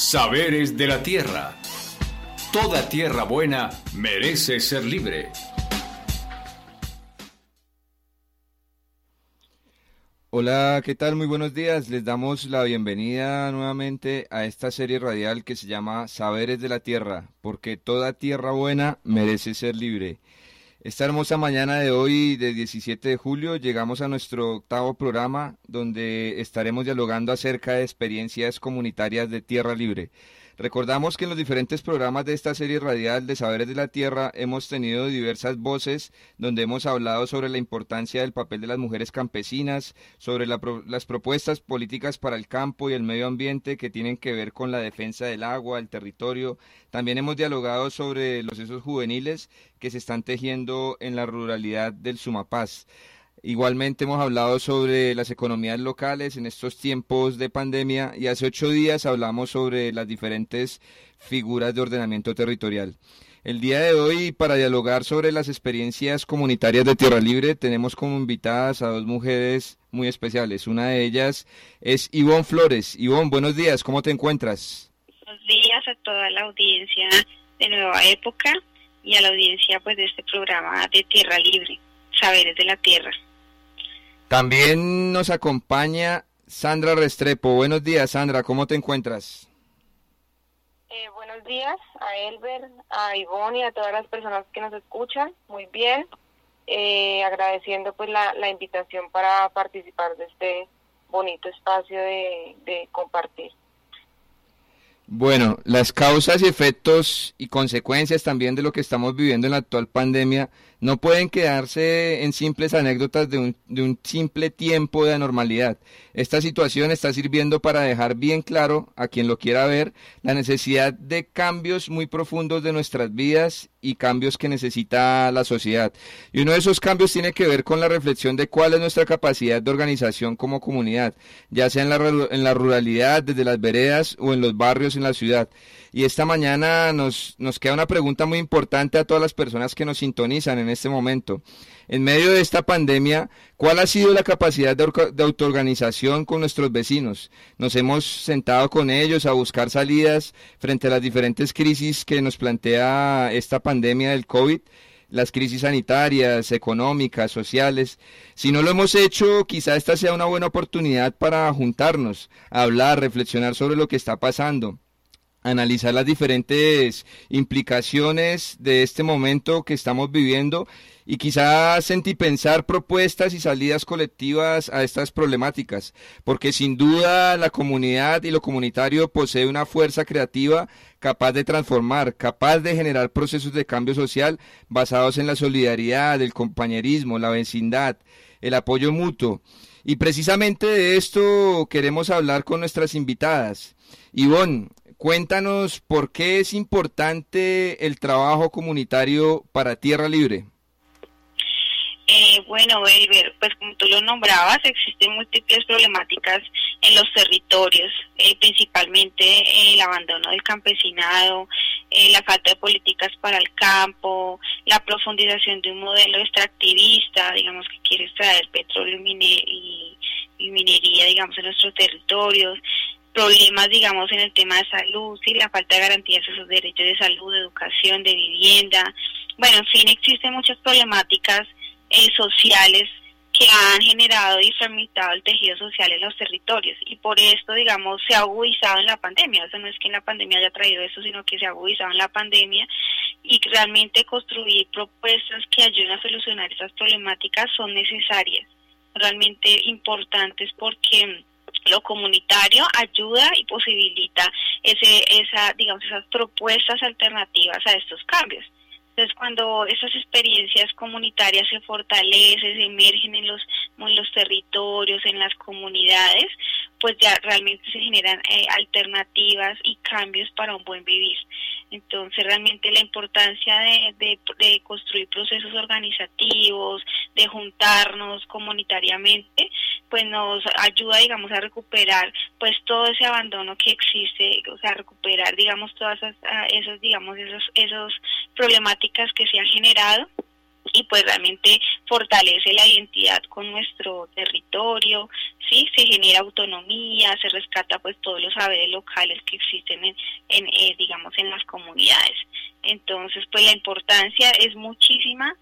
Saberes de la Tierra. Toda tierra buena merece ser libre. Hola, ¿qué tal? Muy buenos días. Les damos la bienvenida nuevamente a esta serie radial que se llama Saberes de la Tierra, porque toda tierra buena merece ser libre. Esta hermosa mañana de hoy, de 17 de julio, llegamos a nuestro octavo programa donde estaremos dialogando acerca de experiencias comunitarias de Tierra Libre. Recordamos que en los diferentes programas de esta serie radial de Saberes de la Tierra hemos tenido diversas voces donde hemos hablado sobre la importancia del papel de las mujeres campesinas, sobre las propuestas políticas para el campo y el medio ambiente que tienen que ver con la defensa del agua, el territorio. También hemos dialogado sobre los esos juveniles que se están tejiendo en la ruralidad del Sumapaz. Igualmente hemos hablado sobre las economías locales en estos tiempos de pandemia y hace ocho días hablamos sobre las diferentes figuras de ordenamiento territorial. El día de hoy, para dialogar sobre las experiencias comunitarias de Tierra Libre, tenemos como invitadas a dos mujeres muy especiales. Una de ellas es Ivonne Flores. Ivonne, buenos días, ¿cómo te encuentras? Buenos días a toda la audiencia de Nueva Época y a la audiencia pues de este programa de Tierra Libre, Saberes de la Tierra. También nos acompaña Sandra Restrepo. Buenos días, Sandra, ¿cómo te encuentras? Eh, buenos días a Elber, a Ivonne y a todas las personas que nos escuchan. Muy bien. Eh, agradeciendo pues la, la, invitación para participar de este bonito espacio de, de compartir. Bueno, las causas y efectos y consecuencias también de lo que estamos viviendo en la actual pandemia no pueden quedarse en simples anécdotas de un, de un, simple tiempo de anormalidad. Esta situación está sirviendo para dejar bien claro a quien lo quiera ver la necesidad de cambios muy profundos de nuestras vidas y cambios que necesita la sociedad. Y uno de esos cambios tiene que ver con la reflexión de cuál es nuestra capacidad de organización como comunidad, ya sea en la, en la ruralidad, desde las veredas o en los barrios en la ciudad. Y esta mañana nos, nos queda una pregunta muy importante a todas las personas que nos sintonizan en este momento. En medio de esta pandemia, ¿cuál ha sido la capacidad de, autoorganización con nuestros vecinos? Nos hemos sentado con ellos a buscar salidas frente a las diferentes crisis que nos plantea esta pandemia del COVID las crisis sanitarias, económicas, sociales. Si no lo hemos hecho, quizá esta sea una buena oportunidad para juntarnos, hablar, reflexionar sobre lo que está pasando analizar las diferentes implicaciones de este momento que estamos viviendo y quizás sentir pensar propuestas y salidas colectivas a estas problemáticas, porque sin duda la comunidad y lo comunitario posee una fuerza creativa capaz de transformar, capaz de generar procesos de cambio social basados en la solidaridad, el compañerismo, la vecindad, el apoyo mutuo. Y precisamente de esto queremos hablar con nuestras invitadas. Ivonne, Cuéntanos por qué es importante el trabajo comunitario para Tierra Libre. Eh, bueno, Elber, pues como tú lo nombrabas, existen múltiples problemáticas en los territorios, eh, principalmente el abandono del campesinado, eh, la falta de políticas para el campo, la profundización de un modelo extractivista, digamos que quiere extraer petróleo y, y minería, digamos, en nuestros territorios, problemas, digamos, en el tema de salud, y la falta de garantías de sus derechos de salud, de educación, de vivienda. Bueno, en fin, existen muchas problemáticas eh, sociales que han generado y fermentado el tejido social en los territorios y por esto, digamos, se ha agudizado en la pandemia. O sea, no es que en la pandemia haya traído eso, sino que se ha agudizado en la pandemia y realmente construir propuestas que ayuden a solucionar esas problemáticas son necesarias, realmente importantes porque lo comunitario ayuda y posibilita ese, esa, digamos, esas propuestas alternativas a estos cambios. Entonces, cuando esas experiencias comunitarias se fortalecen, se emergen en los, en los territorios, en las comunidades, pues ya realmente se generan eh, alternativas y cambios para un buen vivir. Entonces, realmente la importancia de, de, construir procesos organizativos, de juntarnos comunitariamente, pues nos ayuda, digamos, a recuperar pues todo ese abandono que existe, o sea, recuperar, digamos, todas esas, ah, digamos, esos, esos problemáticas que se han generado y pues realmente fortalece la identidad con nuestro territorio, sí, se genera autonomía, se rescata pues todos los saberes locales que existen en, en eh, digamos en las comunidades. Entonces, pues la importancia es muchísima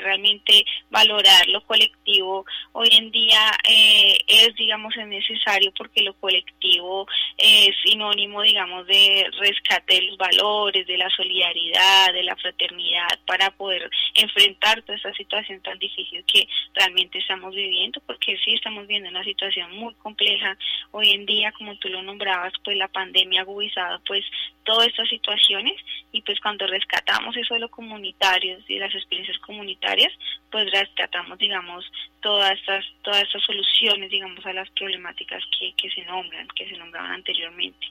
realmente valorar lo colectivo hoy en día eh, es, digamos, es necesario porque lo colectivo es sinónimo, digamos, de rescate de los valores, de la solidaridad, de la fraternidad, para poder enfrentar toda esta situación tan difícil que realmente estamos viviendo, porque sí estamos viendo una situación muy compleja. Hoy en día, como tú lo nombrabas, pues la pandemia ha agudizado pues todas estas situaciones y pues cuando rescatamos eso de lo comunitario y las experiencias comunitarias, pues rescatamos, digamos, todas estas, todas estas soluciones, digamos, a las problemáticas que, que se nombran, que se nombraban anteriormente.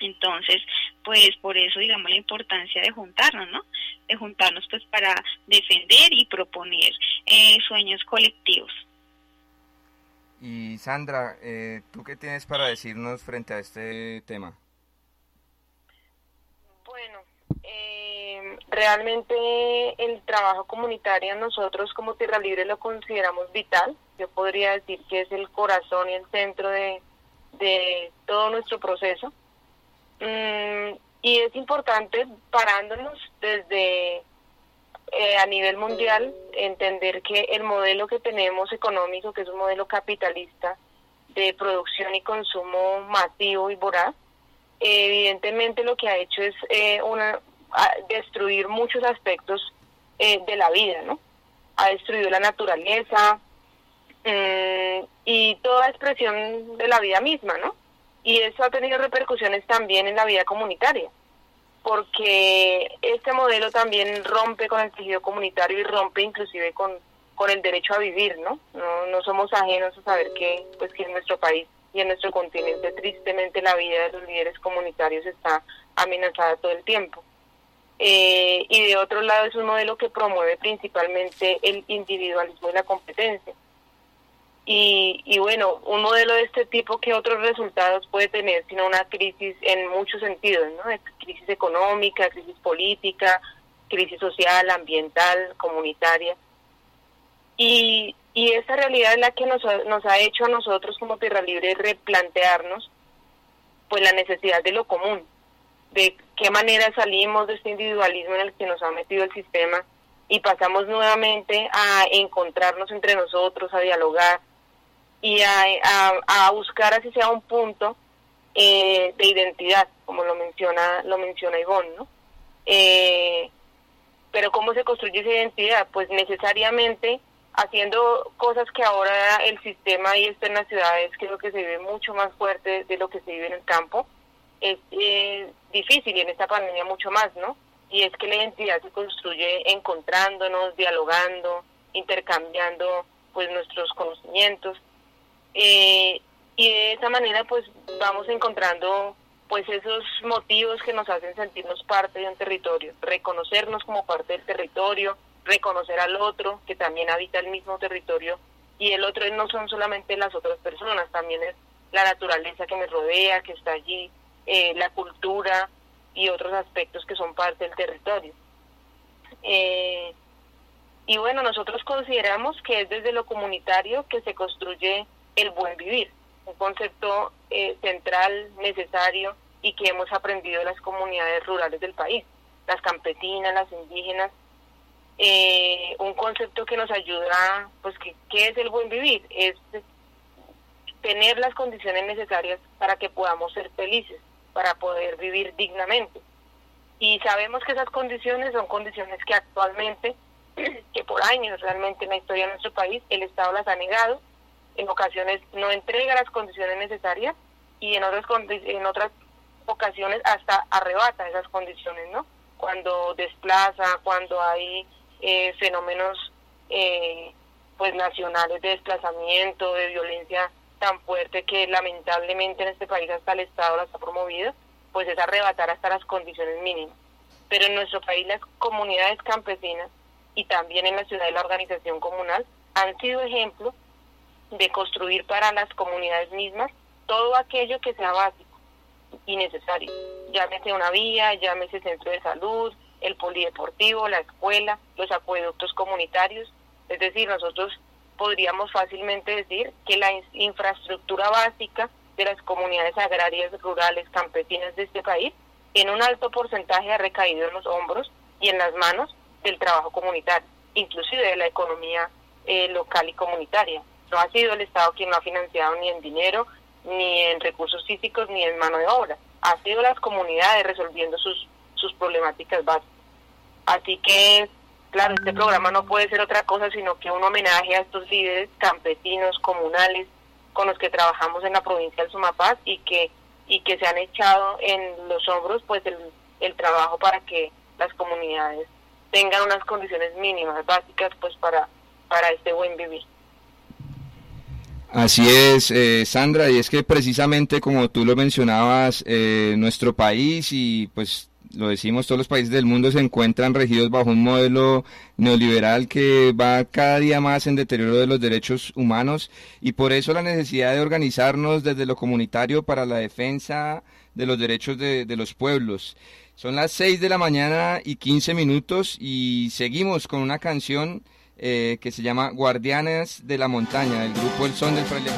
Entonces, pues por eso, digamos, la importancia de juntarnos, ¿no? De juntarnos pues para defender y proponer eh, sueños colectivos. Y Sandra, eh, ¿tú qué tienes para decirnos frente a este tema? Eh, realmente el trabajo comunitario nosotros como Tierra Libre lo consideramos vital. Yo podría decir que es el corazón y el centro de, todo nuestro proceso. Mm, y es importante, parándonos desde eh, a nivel mundial, entender que el modelo que tenemos económico, que es un modelo capitalista de producción y consumo masivo y voraz, evidentemente lo que ha hecho es eh, una, destruir muchos aspectos eh, de la vida, ¿no? Ha destruido la naturaleza mm, y toda expresión de la vida misma, ¿no? Y eso ha tenido repercusiones también en la vida comunitaria, porque este modelo también rompe con el tejido comunitario y rompe inclusive con, con el derecho a vivir, ¿no? ¿no? No somos ajenos a saber que, pues, que en nuestro país y en nuestro continente tristemente la vida de los líderes comunitarios está amenazada todo el tiempo. Eh, y de otro lado es un modelo que promueve principalmente el individualismo y la competencia. Y, y bueno, un modelo de este tipo, ¿qué otros resultados puede tener? Sino una crisis en muchos sentidos, ¿no? Crisis económica, crisis política, crisis social, ambiental, comunitaria. Y, y esa realidad es la que nos, nos ha hecho a nosotros como Tierra Libre replantearnos pues la necesidad de lo común, de qué manera salimos de este individualismo en el que nos ha metido el sistema y pasamos nuevamente a encontrarnos entre nosotros, a dialogar y a, a, buscar así sea un punto eh, de identidad, como lo menciona lo menciona Ivonne, ¿no? Eh, pero cómo se construye esa identidad, pues necesariamente haciendo cosas que ahora el sistema y esto en las ciudades creo que se vive mucho más fuerte de lo que se vive en el campo es difícil y en esta pandemia mucho más, ¿no? Y es que la identidad se construye encontrándonos, dialogando, intercambiando pues nuestros conocimientos eh, y de esa manera pues vamos encontrando pues esos motivos que nos hacen sentirnos parte de un territorio, reconocernos como parte del territorio, reconocer al otro que también habita el mismo territorio y el otro no son solamente las otras personas, también es la naturaleza que me rodea, que está allí, eh, la cultura y otros aspectos que son parte del territorio. Eh, y bueno, nosotros consideramos que es desde lo comunitario que se construye el buen vivir, un concepto eh, central, necesario y que hemos aprendido las comunidades rurales del país, las campesinas, las indígenas, un concepto que nos ayuda, pues, que, ¿qué es el buen vivir? Es tener las condiciones necesarias para que podamos ser felices, para poder vivir dignamente. Y sabemos que esas condiciones son condiciones que actualmente, que por años realmente en la historia de nuestro país, el Estado las ha negado, en ocasiones no entrega las condiciones necesarias y en otras, en otras ocasiones hasta arrebata esas condiciones, ¿no? Cuando desplaza, cuando hay eh, fenómenos eh, pues nacionales de desplazamiento, de violencia tan fuerte que lamentablemente en este país hasta el Estado las ha promovido, pues es arrebatar hasta las condiciones mínimas. Pero en nuestro país las comunidades campesinas y también en la ciudad de la organización comunal han sido ejemplo de construir para las comunidades mismas todo aquello que sea básico y necesario. Llámese una vía, llámese centro de salud, el polideportivo, la escuela, los acueductos comunitarios. Es decir, nosotros podríamos fácilmente decir que la infraestructura básica de las comunidades agrarias, rurales, campesinas de este país, en un alto porcentaje ha recaído en los hombros y en las manos del trabajo comunitario, inclusive de la economía eh, local y comunitaria. No ha sido el Estado quien lo ha financiado ni en dinero, ni en recursos físicos, ni en mano de obra. Ha sido las comunidades resolviendo sus, sus problemáticas básicas. Así que, claro, este programa no puede ser otra cosa sino que un homenaje a estos líderes campesinos, comunales, con los que trabajamos en la provincia del Sumapaz y que y que se han echado en los hombros pues el, el trabajo para que las comunidades tengan unas condiciones mínimas básicas pues para para este buen vivir. Así es, eh, Sandra, y es que precisamente como tú lo mencionabas, eh, nuestro país y pues lo decimos, todos los países del mundo se encuentran regidos bajo un modelo neoliberal que va cada día más en deterioro de los derechos humanos y por eso la necesidad de organizarnos desde lo comunitario para la defensa de los derechos de, los pueblos. Son las 6 de la mañana y 15 minutos y seguimos con una canción eh, que se llama Guardianes de la Montaña, del grupo El Son del Fraile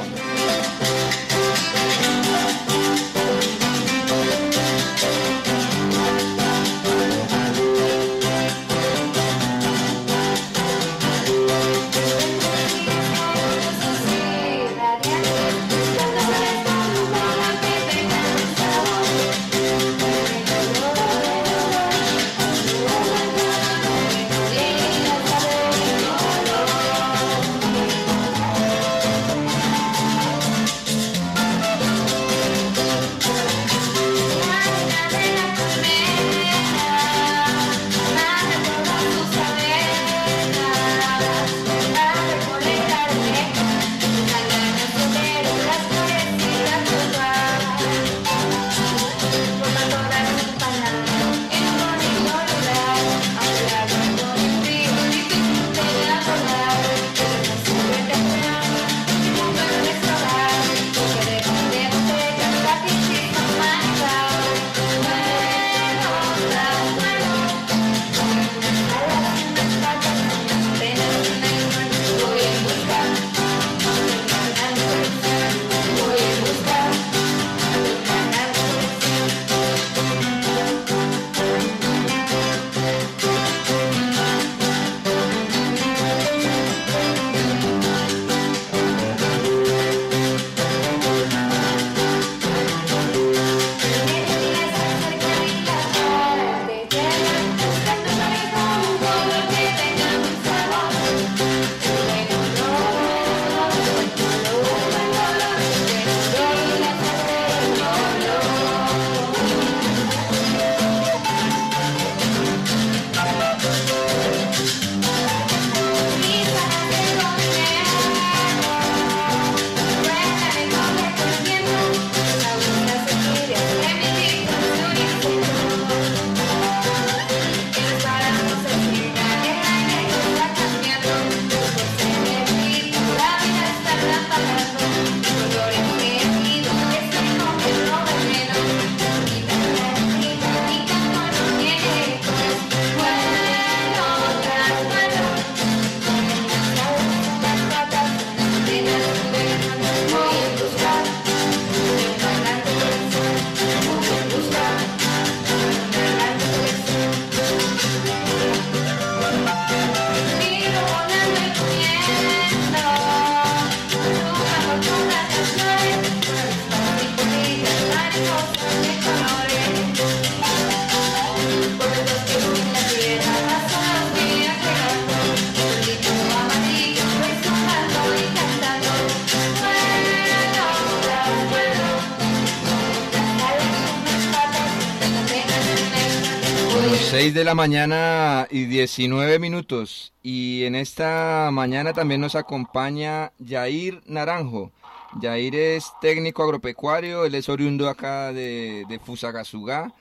de la mañana y 19 minutos. Y en esta mañana también nos acompaña Yair Naranjo. Yair es técnico agropecuario, él es oriundo acá de, de Fusagasugá,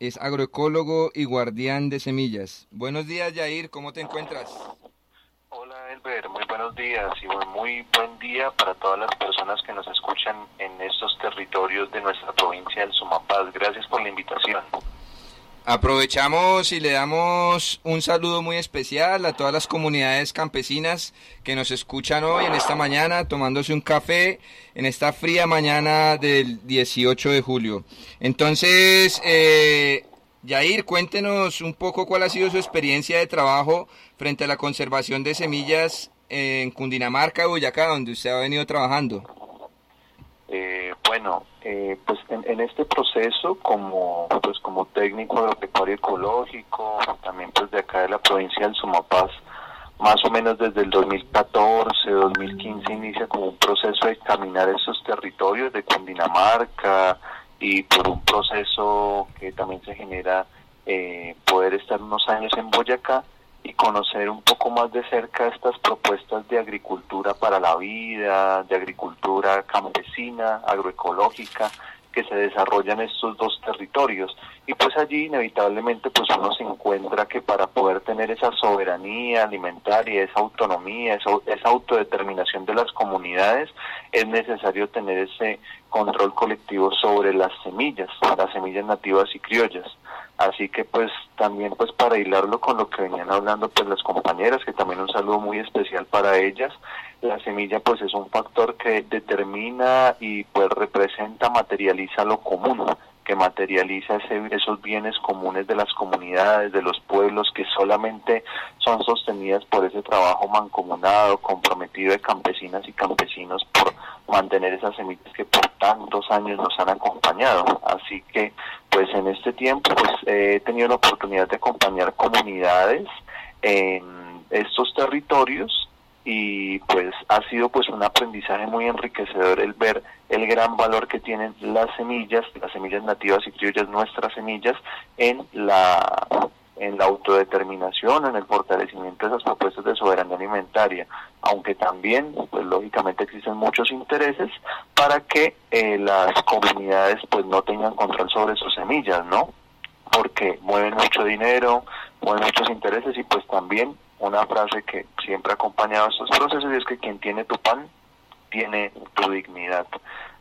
es agroecólogo y guardián de semillas. Buenos días, Yair, ¿cómo te encuentras? Hola, Elber, muy buenos días y muy buen día para todas las personas que nos escuchan en estos territorios de nuestra provincia del Sumapaz. Gracias por la invitación. Aprovechamos y le damos un saludo muy especial a todas las comunidades campesinas que nos escuchan hoy en esta mañana tomándose un café en esta fría mañana del 18 de julio. Entonces, eh, Yair, cuéntenos un poco cuál ha sido su experiencia de trabajo frente a la conservación de semillas en Cundinamarca Boyacá, donde usted ha venido trabajando. Eh, bueno, eh, pues en, este proceso como pues como técnico agropecuario ecológico, también pues de acá de la provincia del Sumapaz, más o menos desde el 2014, 2015 inicia como un proceso de caminar esos territorios de Cundinamarca y por un proceso que también se genera eh, poder estar unos años en Boyacá y conocer un poco más de cerca estas propuestas de agricultura para la vida, de agricultura campesina, agroecológica, que se desarrollan en estos dos territorios. Y pues allí inevitablemente pues uno se encuentra que para poder tener esa soberanía alimentaria, esa autonomía, esa, esa autodeterminación de las comunidades, es necesario tener ese control colectivo sobre las semillas, las semillas nativas y criollas. Así que pues también pues para hilarlo con lo que venían hablando pues las compañeras, que también un saludo muy especial para ellas, la semilla pues es un factor que determina y pues representa, materializa lo común, que materializa esos bienes comunes de las comunidades, de los pueblos, que solamente son sostenidas por ese trabajo mancomunado, comprometido de campesinas y campesinos por mantener esas semillas que por tantos años nos han acompañado. Así que, pues en este tiempo, pues he tenido la oportunidad de acompañar comunidades en estos territorios y pues ha sido pues un aprendizaje muy enriquecedor el ver el gran valor que tienen las semillas, las semillas nativas y criollas, nuestras semillas, en la en la autodeterminación, en el fortalecimiento de esas propuestas de soberanía alimentaria, aunque también, pues lógicamente existen muchos intereses para que eh, las comunidades pues no tengan control sobre sus semillas, ¿no? Porque mueven mucho dinero, mueven muchos intereses y pues también una frase que siempre ha acompañado estos procesos y es que quien tiene tu pan tiene tu dignidad.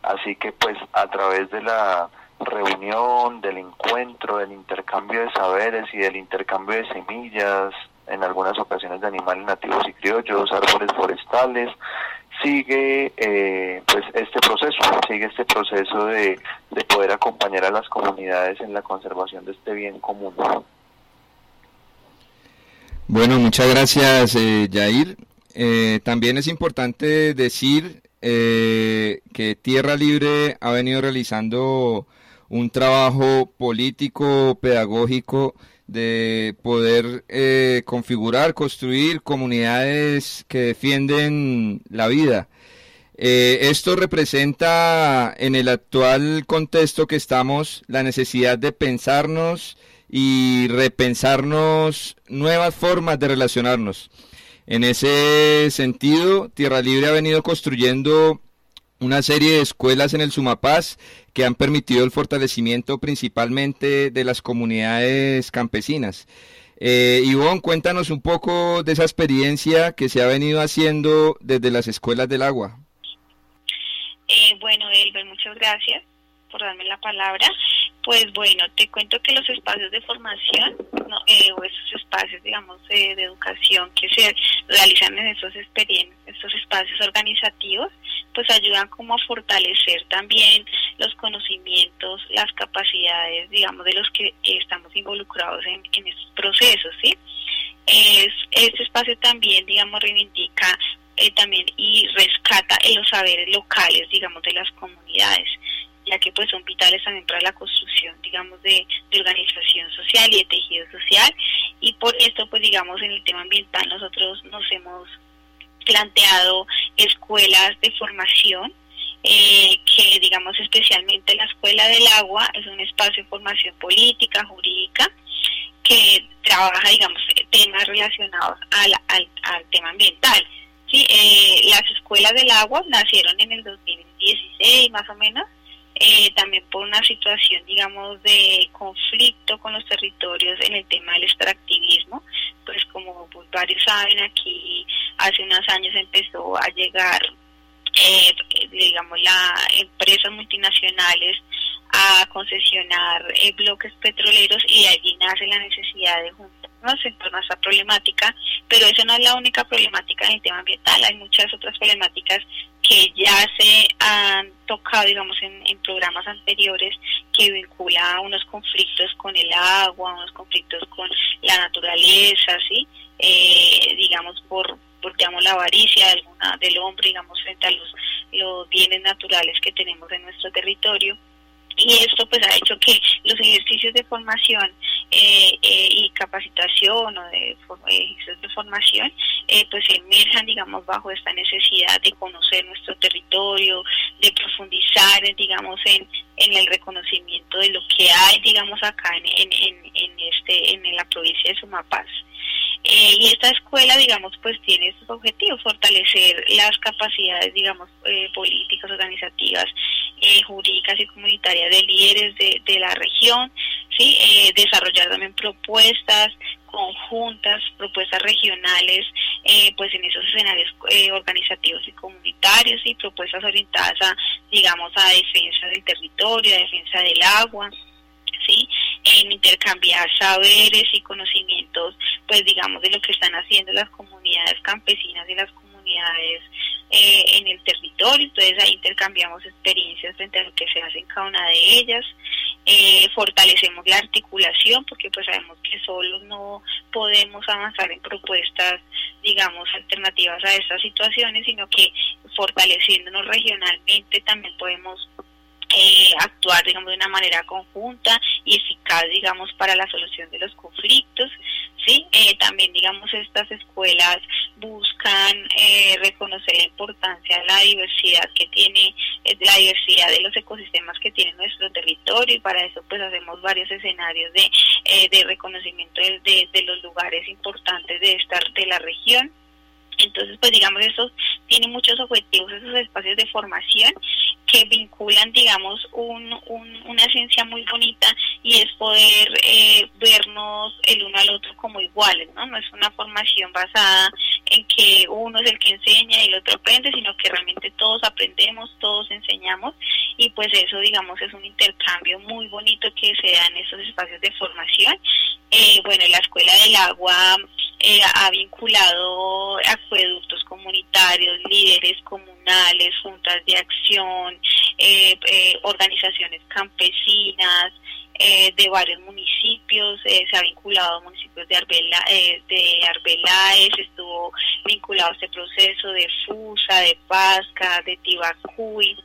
Así que pues a través de la reunión, del encuentro, del intercambio de saberes y del intercambio de semillas, en algunas ocasiones de animales nativos y criollos, árboles forestales, sigue eh, pues este proceso, sigue este proceso de, de poder acompañar a las comunidades en la conservación de este bien común. Bueno, muchas gracias, eh, Yair. Eh, también es importante decir eh, que Tierra Libre ha venido realizando un trabajo político, pedagógico, de poder eh, configurar, construir comunidades que defienden la vida. esto representa en el actual contexto que estamos la necesidad de pensarnos y repensarnos nuevas formas de relacionarnos. En ese sentido, Tierra Libre ha venido construyendo una serie de escuelas en el Sumapaz que han permitido el fortalecimiento principalmente de las comunidades campesinas. Eh, Ivonne, cuéntanos un poco de esa experiencia que se ha venido haciendo desde las escuelas del agua. Eh, bueno, Elber, muchas gracias por darme la palabra. Pues bueno, te cuento que los espacios de formación eh, o esos espacios, digamos, de educación que se realizan en estos espacios organizativos, pues ayudan como a fortalecer también los conocimientos, las capacidades, digamos, de los que estamos involucrados en, estos procesos, ¿sí? Es, este espacio también, digamos, reivindica eh, también y rescata los saberes locales, digamos, de las comunidades ya que pues son vitales también para la construcción, digamos, de, organización social y de tejido social. Y por esto, pues digamos, en el tema ambiental nosotros nos hemos planteado escuelas de formación, eh, que digamos especialmente la Escuela del Agua es un espacio de formación política, jurídica, que trabaja, digamos, temas relacionados al, al, tema ambiental. ¿sí? Eh, las escuelas del agua nacieron en el 2016 más o menos eh, también por una situación, digamos, de conflicto con los territorios en el tema del extractivismo, pues como pues, varios saben, aquí hace unos años empezó a llegar, eh, digamos, las empresas multinacionales a concesionar eh, bloques petroleros y de allí nace la necesidad de juntarnos en torno a esta problemática, pero eso no es la única problemática en el tema ambiental, hay muchas otras problemáticas que ya se han tocado, digamos, en, programas anteriores que vincula a unos conflictos con el agua, unos conflictos con la naturaleza, ¿sí? Eh, digamos, por, por digamos, la avaricia de alguna, del hombre, digamos, frente a los, los bienes naturales que tenemos en nuestro territorio y esto pues ha hecho que los ejercicios de formación eh, eh, y capacitación o de eh, ejercicios de formación pues se emerjan digamos bajo esta necesidad de conocer nuestro territorio de profundizar digamos en, en el reconocimiento de lo que hay digamos acá en, en, en, este en la provincia de Sumapaz eh, y esta escuela, digamos, pues tiene estos objetivos, fortalecer las capacidades, digamos, eh, políticas, organizativas, eh, jurídicas y comunitarias de líderes de, de la región, ¿sí? desarrollar también propuestas conjuntas, propuestas regionales, pues en esos escenarios organizativos y comunitarios y propuestas orientadas a, digamos, a defensa del territorio, a defensa del agua, ¿sí? En intercambiar saberes y conocimientos, pues digamos, de lo que están haciendo las comunidades campesinas y las comunidades eh, en el territorio, entonces ahí intercambiamos experiencias frente a lo que se hace en cada una de ellas, eh, fortalecemos la articulación porque pues sabemos que solos no podemos avanzar en propuestas digamos alternativas a estas situaciones, sino que fortaleciéndonos regionalmente también podemos eh, actuar, digamos, de una manera conjunta y eficaz, digamos, para la solución de los conflictos. ¿sí? Eh, también, digamos, estas escuelas buscan eh, reconocer la importancia de la diversidad que tiene, la diversidad de los ecosistemas que tiene nuestro territorio y para eso pues hacemos varios escenarios de, de reconocimiento de, de, los lugares importantes de, esta, de la región. Entonces, pues digamos, eso tiene muchos objetivos, esos espacios de formación que vinculan, digamos, un, una ciencia muy bonita y es poder eh, vernos el uno al otro como iguales, ¿no? No es una formación basada en que uno es el que enseña y el otro aprende, sino que realmente todos aprendemos, todos enseñamos y pues eso, digamos, es un intercambio muy bonito que se da en esos espacios de formación. Eh, bueno, la Escuela del Agua eh, ha vinculado acueductos comunitarios, líderes comunales, juntas de acción, eh, eh, organizaciones campesinas de varios municipios, se ha vinculado a municipios de, Arbela, de Arbeláez, estuvo vinculado a este proceso de Fusa, de Pasca, de Tibacuy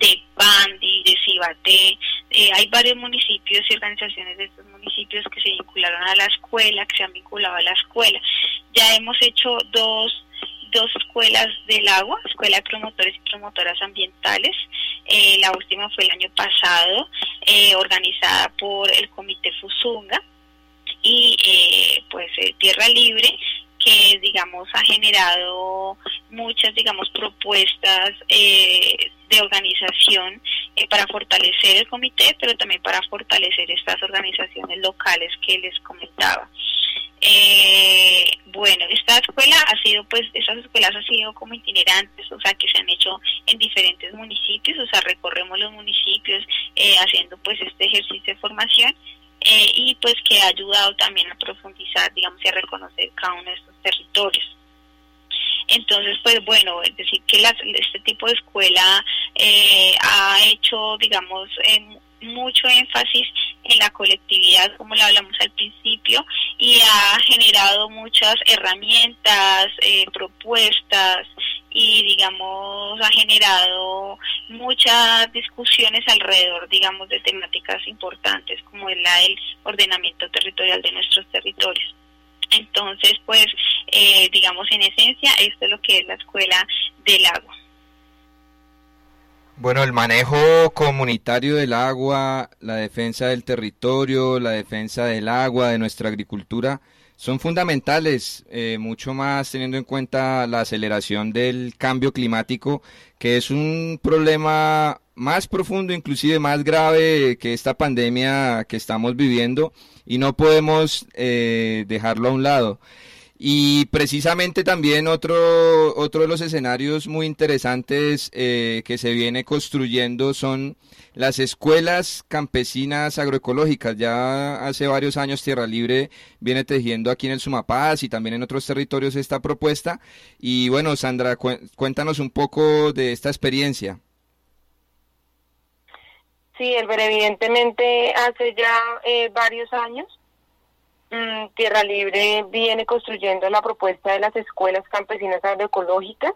de Pandi, de Cibaté. Eh, hay varios municipios y organizaciones de estos municipios que se vincularon a la escuela, que se han vinculado a la escuela. Ya hemos hecho dos, dos escuelas del agua, escuela de promotores y promotoras ambientales. Eh, la última fue el año pasado, eh, organizada por el Comité Fusunga y pues Tierra Libre que digamos ha generado muchas digamos propuestas eh, de organización eh, para fortalecer el comité pero también para fortalecer estas organizaciones locales que les comentaba. Eh, bueno esta escuela ha sido pues estas escuelas han sido como itinerantes o sea que se han hecho en diferentes municipios o sea recorremos los municipios haciendo pues este ejercicio de formación eh, y pues que ha ayudado también a profundizar, digamos, y a reconocer cada uno de estos territorios. Entonces, pues bueno, es decir, que este tipo de escuela eh, ha hecho, digamos, mucho énfasis en la colectividad, como lo hablamos al principio, y ha generado muchas herramientas, eh, propuestas, y digamos ha generado muchas discusiones alrededor digamos de temáticas importantes como es la del ordenamiento territorial de nuestros territorios. Entonces pues eh, digamos en esencia esto es lo que es la escuela del agua. Bueno, el manejo comunitario del agua, la defensa del territorio, la defensa del agua, de nuestra agricultura, son fundamentales, eh, mucho más teniendo en cuenta la aceleración del cambio climático, que es un problema más profundo, inclusive más grave que esta pandemia que estamos viviendo y no podemos eh, dejarlo a un lado. Y precisamente también otro, otro de los escenarios muy interesantes eh, que se viene construyendo son las escuelas campesinas agroecológicas. Ya hace varios años Tierra Libre viene tejiendo aquí en el Sumapaz y también en otros territorios esta propuesta. Y bueno, Sandra, cuéntanos un poco de esta experiencia. Sí, evidentemente hace ya eh, varios años Tierra Libre viene construyendo la propuesta de las escuelas campesinas agroecológicas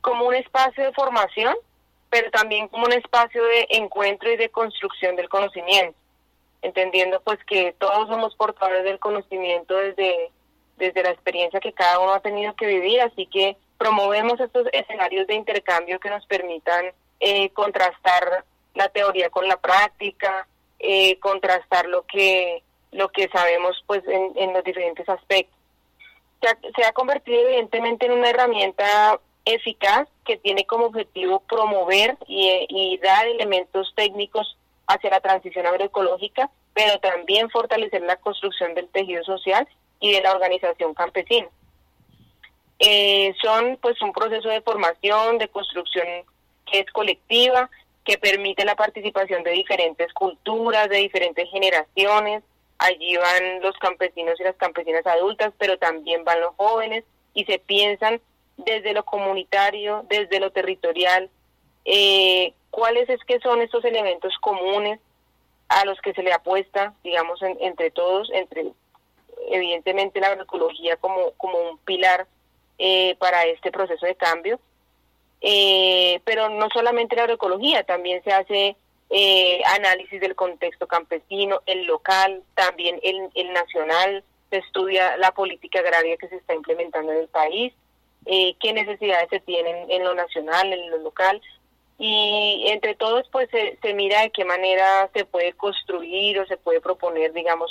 como un espacio de formación, pero también como un espacio de encuentro y de construcción del conocimiento, entendiendo pues que todos somos portadores del conocimiento desde, desde la experiencia que cada uno ha tenido que vivir, así que promovemos estos escenarios de intercambio que nos permitan eh, contrastar la teoría con la práctica, eh, contrastar lo que lo que sabemos pues en, los diferentes aspectos. Se ha, convertido evidentemente en una herramienta eficaz que tiene como objetivo promover y, dar elementos técnicos hacia la transición agroecológica, pero también fortalecer la construcción del tejido social y de la organización campesina. Eh, son pues un proceso de formación, de construcción que es colectiva, que permite la participación de diferentes culturas, de diferentes generaciones, Allí van los campesinos y las campesinas adultas, pero también van los jóvenes y se piensan desde lo comunitario, desde lo territorial, eh, cuáles es que son estos elementos comunes a los que se le apuesta, digamos, entre todos, entre evidentemente la agroecología como, como un pilar eh, para este proceso de cambio. Eh, pero no solamente la agroecología, también se hace eh, análisis del contexto campesino, el local, también el, el, nacional, se estudia la política agraria que se está implementando en el país, eh, qué necesidades se tienen en lo nacional, en lo local, y entre todos pues se, mira de qué manera se puede construir o se puede proponer, digamos,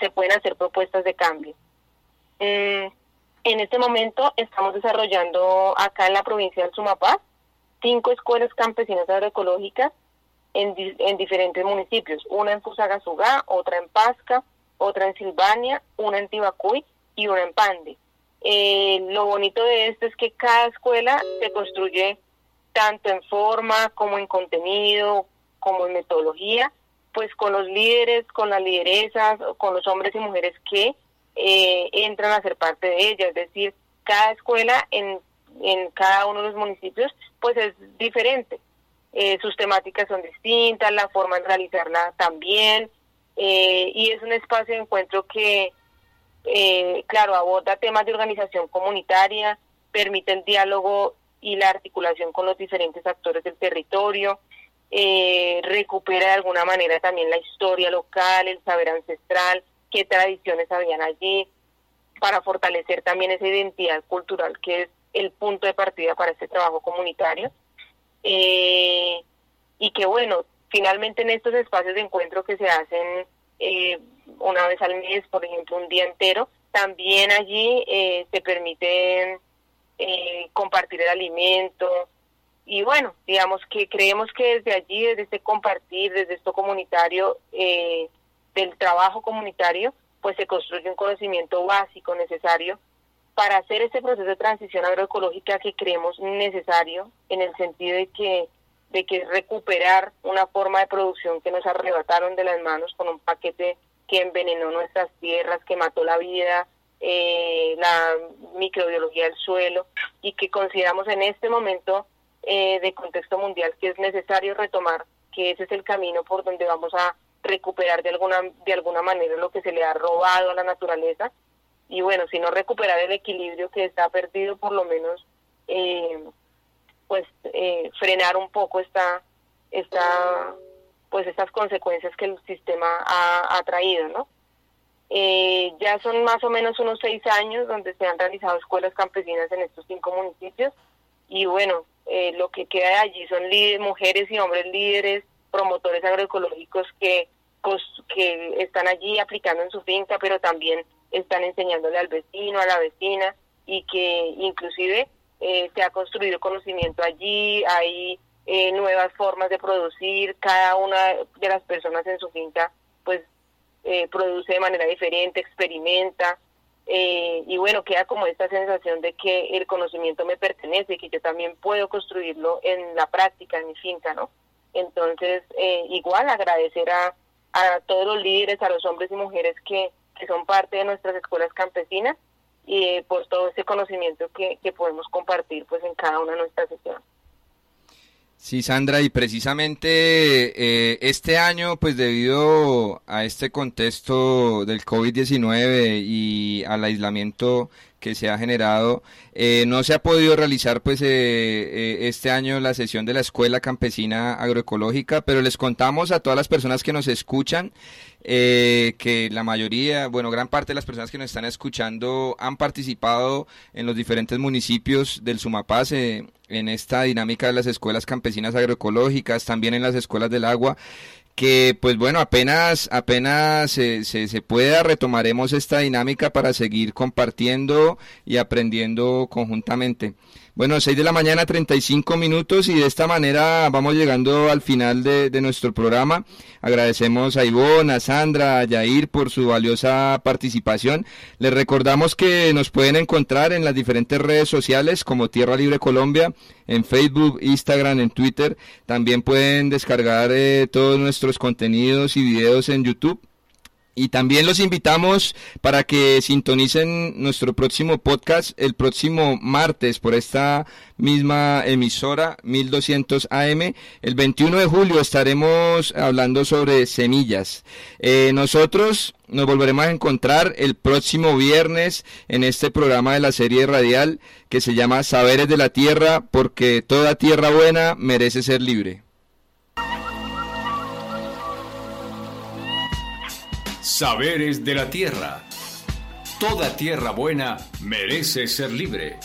se pueden hacer propuestas de cambio. Mm, en este momento estamos desarrollando acá en la provincia del Sumapaz cinco escuelas campesinas agroecológicas en, en diferentes municipios, una en Fusagasugá, otra en Pasca, otra en Silvania, una en Tibacuy y una en Pande. Eh, lo bonito de esto es que cada escuela se construye tanto en forma como en contenido, como en metodología, pues con los líderes, con las lideresas, con los hombres y mujeres que eh, entran a ser parte de ella. Es decir, cada escuela en en cada uno de los municipios, pues es diferente. Eh, sus temáticas son distintas, la forma de realizarla también, eh, y es un espacio de encuentro que, eh, claro, aborda temas de organización comunitaria, permite el diálogo y la articulación con los diferentes actores del territorio, recupera de alguna manera también la historia local, el saber ancestral, qué tradiciones habían allí, para fortalecer también esa identidad cultural que es el punto de partida para este trabajo comunitario. Eh, y que bueno, finalmente en estos espacios de encuentro que se hacen eh, una vez al mes, por ejemplo, un día entero, también allí eh, se permite compartir el alimento. Y bueno, digamos que creemos que desde allí, desde este compartir, desde esto comunitario, del trabajo comunitario, pues se construye un conocimiento básico necesario para hacer este proceso de transición agroecológica que creemos necesario en el sentido de que de que recuperar una forma de producción que nos arrebataron de las manos con un paquete que envenenó nuestras tierras, que mató la vida, eh, la microbiología del suelo y que consideramos en este momento eh, de contexto mundial que es necesario retomar, que ese es el camino por donde vamos a recuperar de alguna de alguna manera lo que se le ha robado a la naturaleza y bueno, si no recuperar el equilibrio que está perdido, por lo menos, eh, pues eh, frenar un poco esta, esta, pues estas consecuencias que el sistema ha, traído, ¿no? Eh, ya son más o menos unos seis años donde se han realizado escuelas campesinas en estos cinco municipios y bueno, lo que queda de allí son mujeres y hombres líderes, promotores agroecológicos que, pues, que están allí aplicando en su finca, pero también están enseñándole al vecino, a la vecina y que inclusive eh, se ha construido conocimiento allí, hay eh, nuevas formas de producir, cada una de las personas en su finca pues eh, produce de manera diferente, experimenta, eh, y bueno, queda como esta sensación de que el conocimiento me pertenece, que yo también puedo construirlo en la práctica, en mi finca, ¿no? Entonces, eh, igual agradecer a todos los líderes, a los hombres y mujeres que, que son parte de nuestras escuelas campesinas y por todo ese conocimiento que, que podemos compartir pues en cada una de nuestras sesiones. Sí, Sandra, y precisamente eh, este año, pues debido a este contexto del COVID-19 y al aislamiento que se ha generado, eh, no se ha podido realizar pues eh, este año la sesión de la Escuela Campesina Agroecológica, pero les contamos a todas las personas que nos escuchan que la mayoría, bueno, gran parte de las personas que nos están escuchando han participado en los diferentes municipios del Sumapaz en esta dinámica de las escuelas campesinas agroecológicas, también en las escuelas del agua, que pues bueno, apenas, apenas se, se, se, pueda, retomaremos esta dinámica para seguir compartiendo y aprendiendo conjuntamente. Bueno, 6 de la mañana, 35 minutos y de esta manera vamos llegando al final de, nuestro programa. Agradecemos a Ivonne, a Sandra, a Yair por su valiosa participación. Les recordamos que nos pueden encontrar en las diferentes redes sociales como Tierra Libre Colombia, en Facebook, Instagram, en Twitter. También pueden descargar eh, todos nuestros contenidos y videos en YouTube y también los invitamos para que sintonicen nuestro próximo podcast el próximo martes por esta misma emisora 1200 AM. El 21 de julio estaremos hablando sobre semillas. Eh, nosotros nos volveremos a encontrar el próximo viernes en este programa de la serie radial que se llama Saberes de la Tierra porque toda tierra buena merece ser libre. Saberes de la tierra. Toda tierra buena merece ser libre.